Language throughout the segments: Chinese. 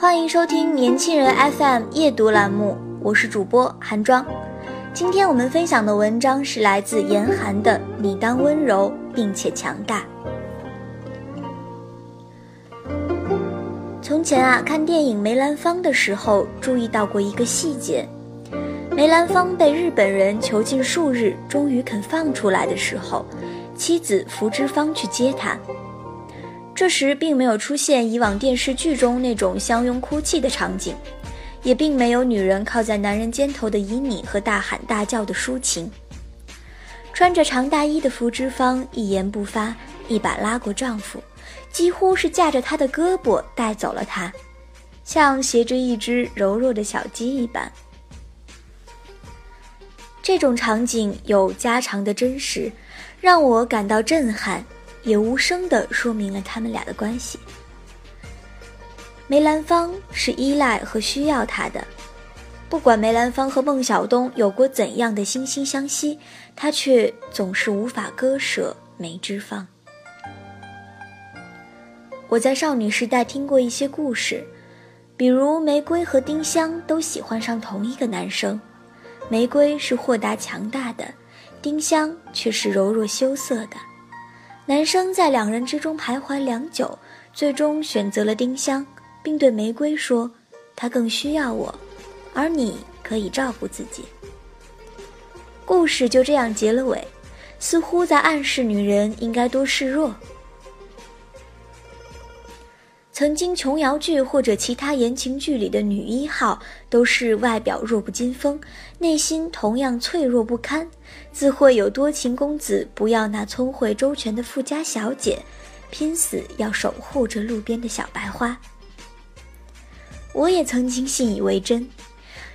欢迎收听年轻人 FM 夜读栏目，我是主播韩庄。今天我们分享的文章是来自严寒的《你当温柔并且强大》。从前啊，看电影《梅兰芳》的时候，注意到过一个细节：梅兰芳被日本人囚禁数日，终于肯放出来的时候，妻子福芝芳去接他。这时并没有出现以往电视剧中那种相拥哭泣的场景，也并没有女人靠在男人肩头的旖旎和大喊大叫的抒情。穿着长大衣的福芝芳一言不发，一把拉过丈夫，几乎是架着他的胳膊带走了他，像携着一只柔弱的小鸡一般。这种场景有家常的真实，让我感到震撼。也无声地说明了他们俩的关系。梅兰芳是依赖和需要他的，不管梅兰芳和孟小冬有过怎样的惺惺相惜，他却总是无法割舍梅之芳。我在少女时代听过一些故事，比如玫瑰和丁香都喜欢上同一个男生，玫瑰是豁达强大的，丁香却是柔弱羞涩的。男生在两人之中徘徊良久，最终选择了丁香，并对玫瑰说：“他更需要我，而你可以照顾自己。”故事就这样结了尾，似乎在暗示女人应该多示弱。曾经琼瑶剧或者其他言情剧里的女一号，都是外表弱不禁风，内心同样脆弱不堪，自会有多情公子不要那聪慧周全的富家小姐，拼死要守护着路边的小白花。我也曾经信以为真，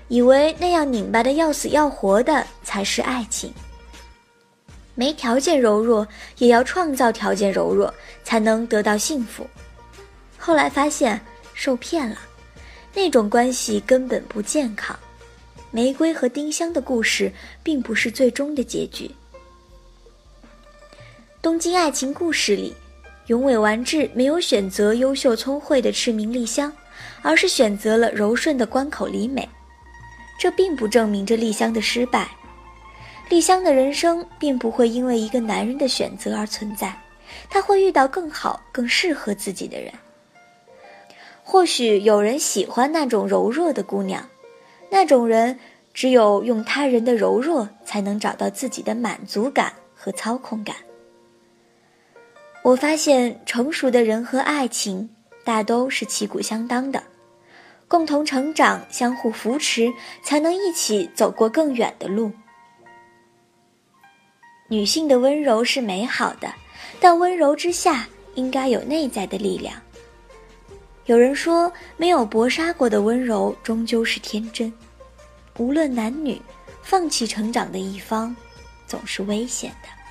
以为那样拧巴的要死要活的才是爱情。没条件柔弱，也要创造条件柔弱，才能得到幸福。后来发现受骗了，那种关系根本不健康。玫瑰和丁香的故事并不是最终的结局。东京爱情故事里，永尾完治没有选择优秀聪慧的赤名丽香，而是选择了柔顺的关口里美。这并不证明着丽香的失败。丽香的人生并不会因为一个男人的选择而存在，她会遇到更好、更适合自己的人。或许有人喜欢那种柔弱的姑娘，那种人只有用他人的柔弱才能找到自己的满足感和操控感。我发现成熟的人和爱情大都是旗鼓相当的，共同成长，相互扶持，才能一起走过更远的路。女性的温柔是美好的，但温柔之下应该有内在的力量。有人说，没有搏杀过的温柔终究是天真。无论男女，放弃成长的一方，总是危险的。